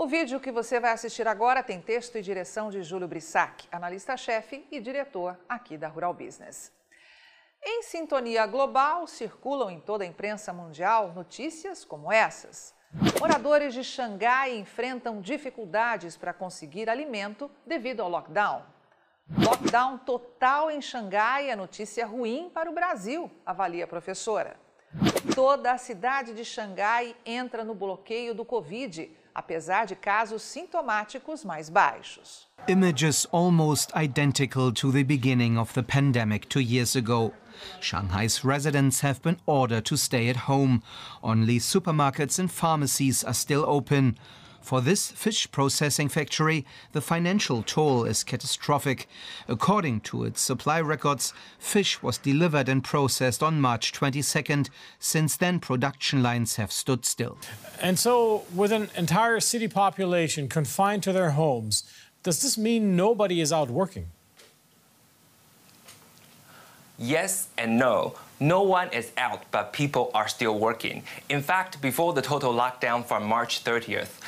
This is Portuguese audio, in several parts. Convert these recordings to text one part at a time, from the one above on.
O vídeo que você vai assistir agora tem texto e direção de Júlio Brissac, analista-chefe e diretor aqui da Rural Business. Em sintonia global, circulam em toda a imprensa mundial notícias como essas. Moradores de Xangai enfrentam dificuldades para conseguir alimento devido ao lockdown. Lockdown total em Xangai é notícia ruim para o Brasil, avalia a professora. Toda a cidade de Xangai entra no bloqueio do Covid, apesar de casos sintomáticos mais baixos. Images almost identical to the beginning of the pandemic two years ago. Shanghai's residents have been ordered to stay at home. Only supermarkets and pharmacies are still open. For this fish processing factory, the financial toll is catastrophic. According to its supply records, fish was delivered and processed on March 22nd. Since then, production lines have stood still. And so, with an entire city population confined to their homes, does this mean nobody is out working? Yes and no. No one is out, but people are still working. In fact, before the total lockdown from March 30th,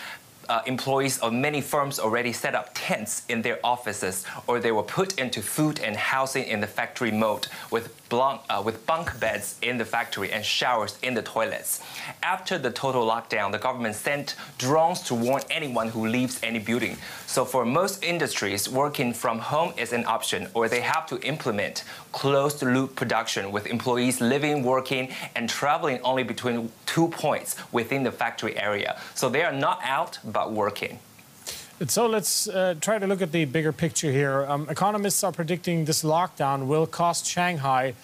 uh, employees of many firms already set up tents in their offices, or they were put into food and housing in the factory mode with, uh, with bunk beds in the factory and showers in the toilets. After the total lockdown, the government sent drones to warn anyone who leaves any building. So for most industries, working from home is an option, or they have to implement closed loop production with employees living, working, and traveling only between two points within the factory area. So they are not out, but working. So let's uh, try to look at the bigger picture here. Um, economists are predicting this lockdown will cost Shanghai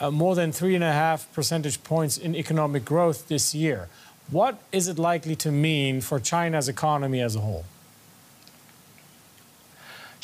uh, more than three and a half percentage points in economic growth this year. What is it likely to mean for China's economy as a whole?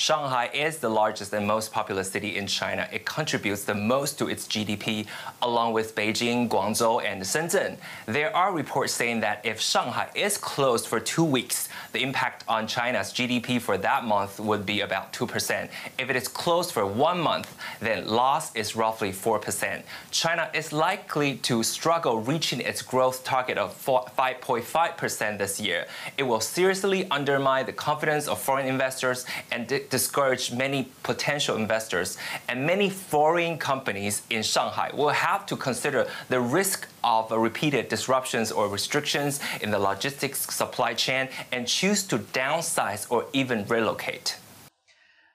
Shanghai is the largest and most populous city in China. It contributes the most to its GDP, along with Beijing, Guangzhou, and Shenzhen. There are reports saying that if Shanghai is closed for two weeks, the impact on China's GDP for that month would be about 2%. If it is closed for one month, then loss is roughly 4%. China is likely to struggle reaching its growth target of 5.5% this year. It will seriously undermine the confidence of foreign investors and discourage many potential investors. And many foreign companies in Shanghai will have to consider the risk of repeated disruptions or restrictions in the logistics supply chain and choose to downsize or even relocate.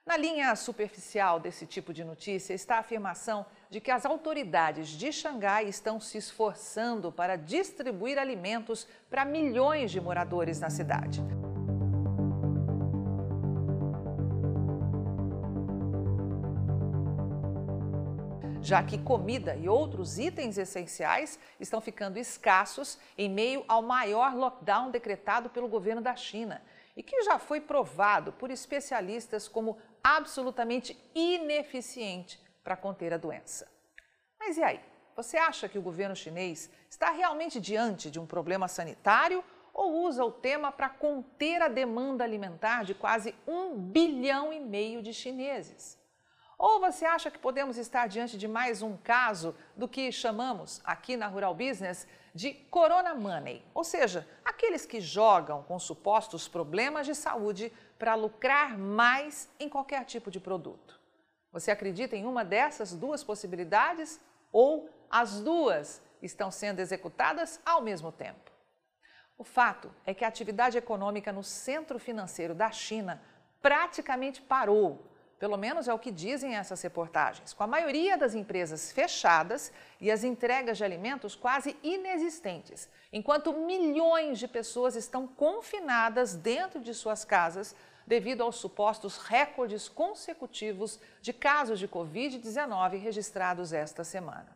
Na linha superficial desse tipo de notícia está a afirmação de que as autoridades de Xangai estão se esforçando para distribuir alimentos para milhões de moradores na cidade. Já que comida e outros itens essenciais estão ficando escassos em meio ao maior lockdown decretado pelo governo da China e que já foi provado por especialistas como absolutamente ineficiente para conter a doença. Mas e aí? Você acha que o governo chinês está realmente diante de um problema sanitário ou usa o tema para conter a demanda alimentar de quase um bilhão e meio de chineses? Ou você acha que podemos estar diante de mais um caso do que chamamos aqui na Rural Business de Corona Money? Ou seja, aqueles que jogam com supostos problemas de saúde para lucrar mais em qualquer tipo de produto. Você acredita em uma dessas duas possibilidades ou as duas estão sendo executadas ao mesmo tempo? O fato é que a atividade econômica no centro financeiro da China praticamente parou pelo menos é o que dizem essas reportagens, com a maioria das empresas fechadas e as entregas de alimentos quase inexistentes, enquanto milhões de pessoas estão confinadas dentro de suas casas devido aos supostos recordes consecutivos de casos de Covid-19 registrados esta semana.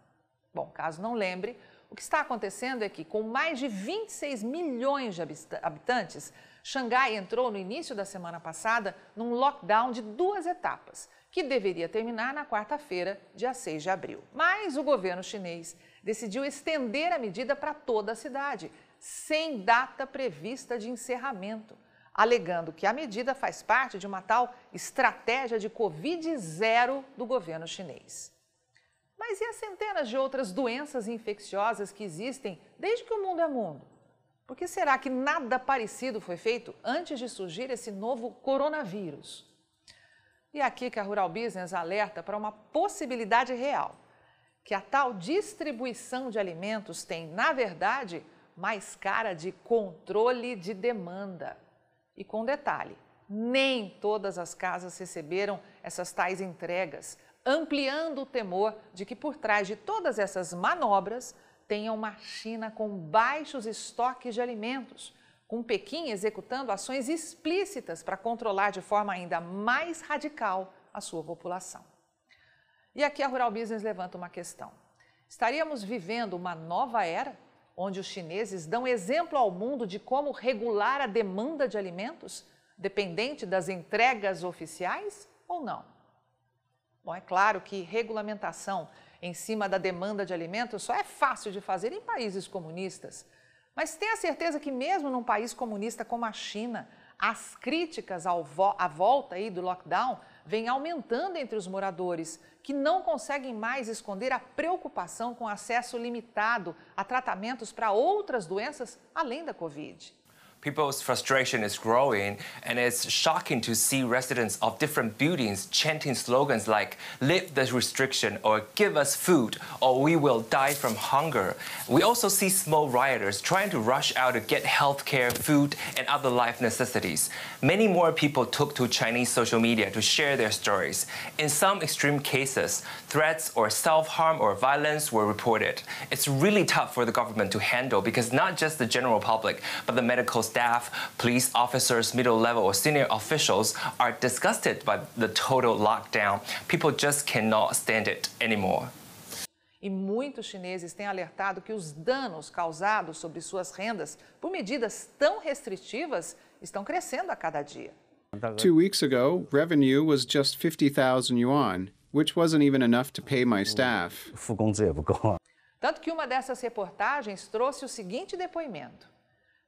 Bom, caso não lembre, o que está acontecendo é que, com mais de 26 milhões de habitantes, Xangai entrou no início da semana passada num lockdown de duas etapas, que deveria terminar na quarta-feira, dia 6 de abril. Mas o governo chinês decidiu estender a medida para toda a cidade, sem data prevista de encerramento, alegando que a medida faz parte de uma tal estratégia de Covid zero do governo chinês. Mas e as centenas de outras doenças infecciosas que existem desde que o mundo é mundo? Por que será que nada parecido foi feito antes de surgir esse novo coronavírus? E aqui que a Rural Business alerta para uma possibilidade real, que a tal distribuição de alimentos tem, na verdade, mais cara de controle de demanda. E com detalhe, nem todas as casas receberam essas tais entregas, ampliando o temor de que por trás de todas essas manobras tenha uma China com baixos estoques de alimentos, com Pequim executando ações explícitas para controlar de forma ainda mais radical a sua população. E aqui a Rural Business levanta uma questão. Estaríamos vivendo uma nova era, onde os chineses dão exemplo ao mundo de como regular a demanda de alimentos, dependente das entregas oficiais ou não? Bom, é claro que regulamentação em cima da demanda de alimentos só é fácil de fazer em países comunistas. Mas tenha certeza que mesmo num país comunista como a China, as críticas vo à volta aí do lockdown vêm aumentando entre os moradores, que não conseguem mais esconder a preocupação com acesso limitado a tratamentos para outras doenças além da Covid. People's frustration is growing, and it's shocking to see residents of different buildings chanting slogans like, lift the restriction, or give us food, or we will die from hunger. We also see small rioters trying to rush out to get healthcare, food, and other life necessities. Many more people took to Chinese social media to share their stories. In some extreme cases, threats or self-harm or violence were reported. It's really tough for the government to handle because not just the general public, but the medical staff, police officers, middle level or senior officials are disgusted by the total lockdown. People just cannot stand it anymore. E muitos chineses têm alertado que os danos causados sobre suas rendas por medidas tão restritivas estão crescendo a cada dia. Two weeks ago, revenue was just 50,000 yuan, which wasn't even enough to pay my staff. Tanto que uma dessas reportagens trouxe o seguinte depoimento.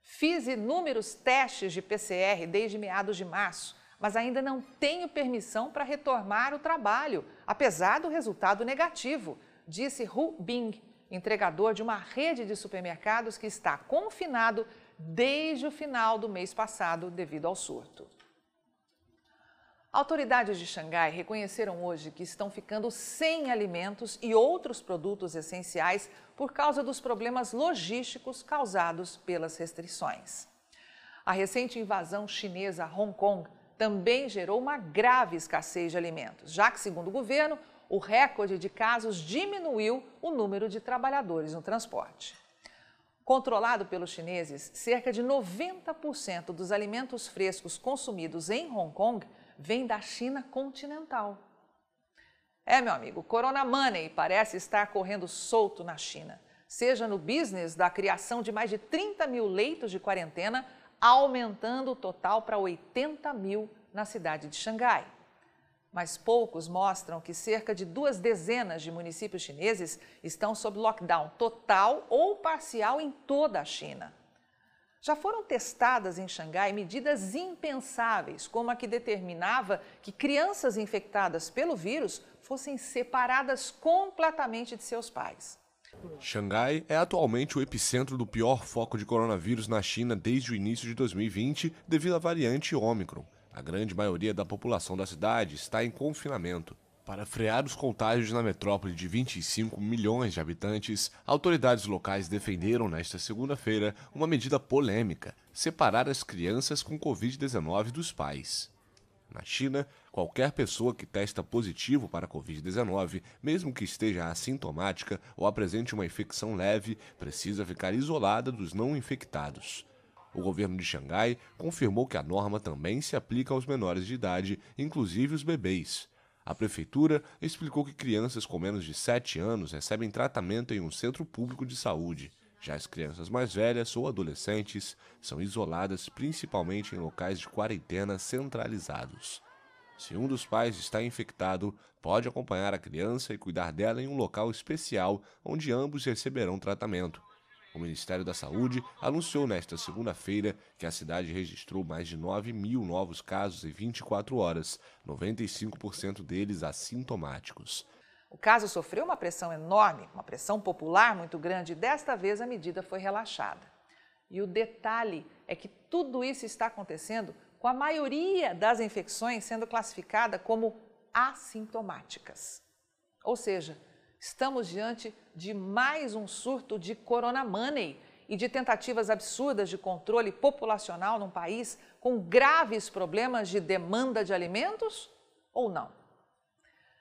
Fiz inúmeros testes de PCR desde meados de março, mas ainda não tenho permissão para retomar o trabalho, apesar do resultado negativo, disse Hu Bing, entregador de uma rede de supermercados que está confinado desde o final do mês passado devido ao surto. Autoridades de Xangai reconheceram hoje que estão ficando sem alimentos e outros produtos essenciais por causa dos problemas logísticos causados pelas restrições. A recente invasão chinesa a Hong Kong também gerou uma grave escassez de alimentos, já que, segundo o governo, o recorde de casos diminuiu o número de trabalhadores no transporte. Controlado pelos chineses, cerca de 90% dos alimentos frescos consumidos em Hong Kong vem da China continental. É, meu amigo, Corona Money parece estar correndo solto na China, seja no business da criação de mais de 30 mil leitos de quarentena, aumentando o total para 80 mil na cidade de Xangai. Mas poucos mostram que cerca de duas dezenas de municípios chineses estão sob lockdown total ou parcial em toda a China. Já foram testadas em Xangai medidas impensáveis, como a que determinava que crianças infectadas pelo vírus fossem separadas completamente de seus pais. Xangai é atualmente o epicentro do pior foco de coronavírus na China desde o início de 2020, devido à variante Ômicron. A grande maioria da população da cidade está em confinamento. Para frear os contágios na metrópole de 25 milhões de habitantes, autoridades locais defenderam nesta segunda-feira uma medida polêmica: separar as crianças com Covid-19 dos pais. Na China, qualquer pessoa que testa positivo para a Covid-19, mesmo que esteja assintomática ou apresente uma infecção leve, precisa ficar isolada dos não infectados. O governo de Xangai confirmou que a norma também se aplica aos menores de idade, inclusive os bebês. A prefeitura explicou que crianças com menos de 7 anos recebem tratamento em um centro público de saúde. Já as crianças mais velhas ou adolescentes são isoladas principalmente em locais de quarentena centralizados. Se um dos pais está infectado, pode acompanhar a criança e cuidar dela em um local especial onde ambos receberão tratamento. O Ministério da Saúde anunciou nesta segunda-feira que a cidade registrou mais de 9 mil novos casos em 24 horas, 95% deles assintomáticos. O caso sofreu uma pressão enorme, uma pressão popular muito grande, e desta vez a medida foi relaxada. E o detalhe é que tudo isso está acontecendo com a maioria das infecções sendo classificada como assintomáticas. Ou seja, estamos diante de mais um surto de corona money e de tentativas absurdas de controle populacional num país com graves problemas de demanda de alimentos ou não?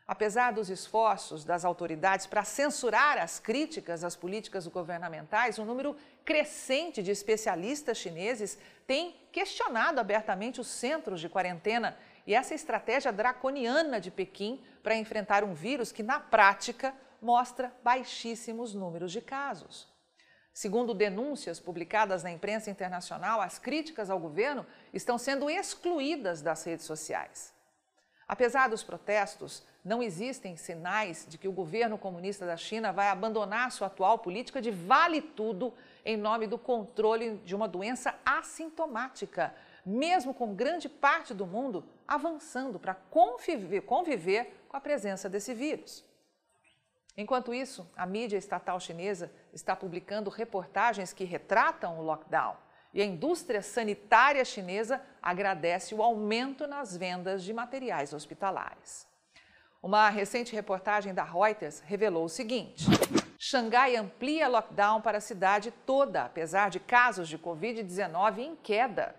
Apesar dos esforços das autoridades para censurar as críticas às políticas governamentais, um número crescente de especialistas chineses tem questionado abertamente os centros de quarentena e essa estratégia draconiana de Pequim para enfrentar um vírus que, na prática, mostra baixíssimos números de casos. Segundo denúncias publicadas na imprensa internacional, as críticas ao governo estão sendo excluídas das redes sociais. Apesar dos protestos, não existem sinais de que o governo comunista da China vai abandonar sua atual política de vale tudo em nome do controle de uma doença assintomática, mesmo com grande parte do mundo avançando para conviver, conviver com a presença desse vírus. Enquanto isso, a mídia estatal chinesa está publicando reportagens que retratam o lockdown e a indústria sanitária chinesa agradece o aumento nas vendas de materiais hospitalares. Uma recente reportagem da Reuters revelou o seguinte: Xangai amplia lockdown para a cidade toda, apesar de casos de Covid-19 em queda.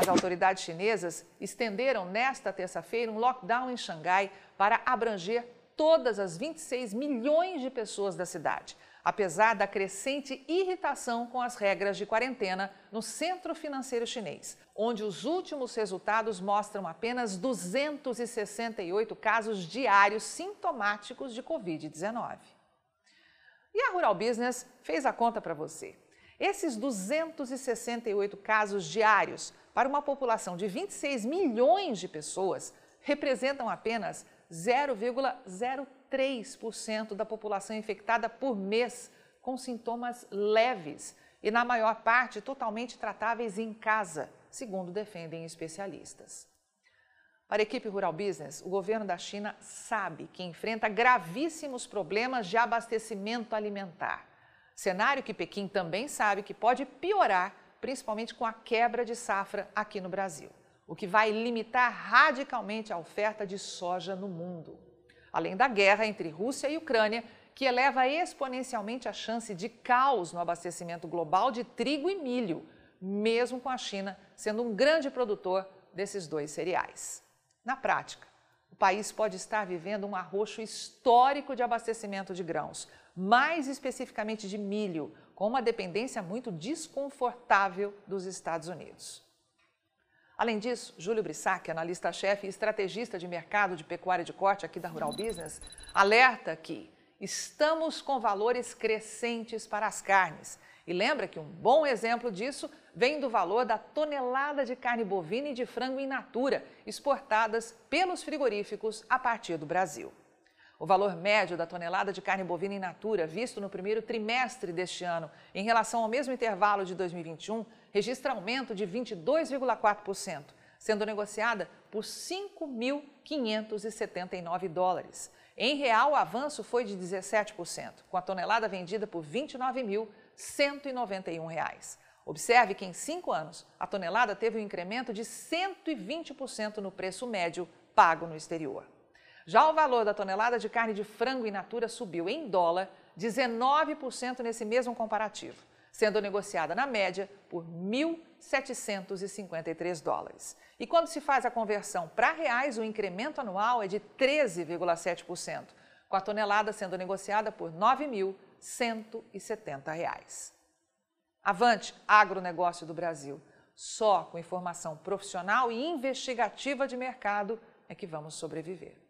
As autoridades chinesas estenderam nesta terça-feira um lockdown em Xangai para abranger todas as 26 milhões de pessoas da cidade, apesar da crescente irritação com as regras de quarentena no centro financeiro chinês, onde os últimos resultados mostram apenas 268 casos diários sintomáticos de Covid-19. E a Rural Business fez a conta para você. Esses 268 casos diários para uma população de 26 milhões de pessoas representam apenas 0,03% da população infectada por mês com sintomas leves e, na maior parte, totalmente tratáveis em casa, segundo defendem especialistas. Para a equipe Rural Business, o governo da China sabe que enfrenta gravíssimos problemas de abastecimento alimentar. Cenário que Pequim também sabe que pode piorar, principalmente com a quebra de safra aqui no Brasil o que vai limitar radicalmente a oferta de soja no mundo. Além da guerra entre Rússia e Ucrânia, que eleva exponencialmente a chance de caos no abastecimento global de trigo e milho, mesmo com a China sendo um grande produtor desses dois cereais. Na prática, o país pode estar vivendo um arroxo histórico de abastecimento de grãos, mais especificamente de milho, com uma dependência muito desconfortável dos Estados Unidos. Além disso, Júlio Brissac, analista-chefe e estrategista de mercado de pecuária de corte aqui da Rural Business, alerta que estamos com valores crescentes para as carnes. E lembra que um bom exemplo disso vem do valor da tonelada de carne bovina e de frango in natura exportadas pelos frigoríficos a partir do Brasil. O valor médio da tonelada de carne bovina in natura, visto no primeiro trimestre deste ano, em relação ao mesmo intervalo de 2021, registra aumento de 22,4%, sendo negociada por 5.579 dólares. Em real, o avanço foi de 17%, com a tonelada vendida por R$ 29.191. Observe que em cinco anos, a tonelada teve um incremento de 120% no preço médio pago no exterior. Já o valor da tonelada de carne de frango in natura subiu em dólar 19% nesse mesmo comparativo sendo negociada na média por 1.753 dólares. E quando se faz a conversão para reais, o incremento anual é de 13,7%, com a tonelada sendo negociada por 9.170 reais. Avante, agronegócio do Brasil. Só com informação profissional e investigativa de mercado é que vamos sobreviver.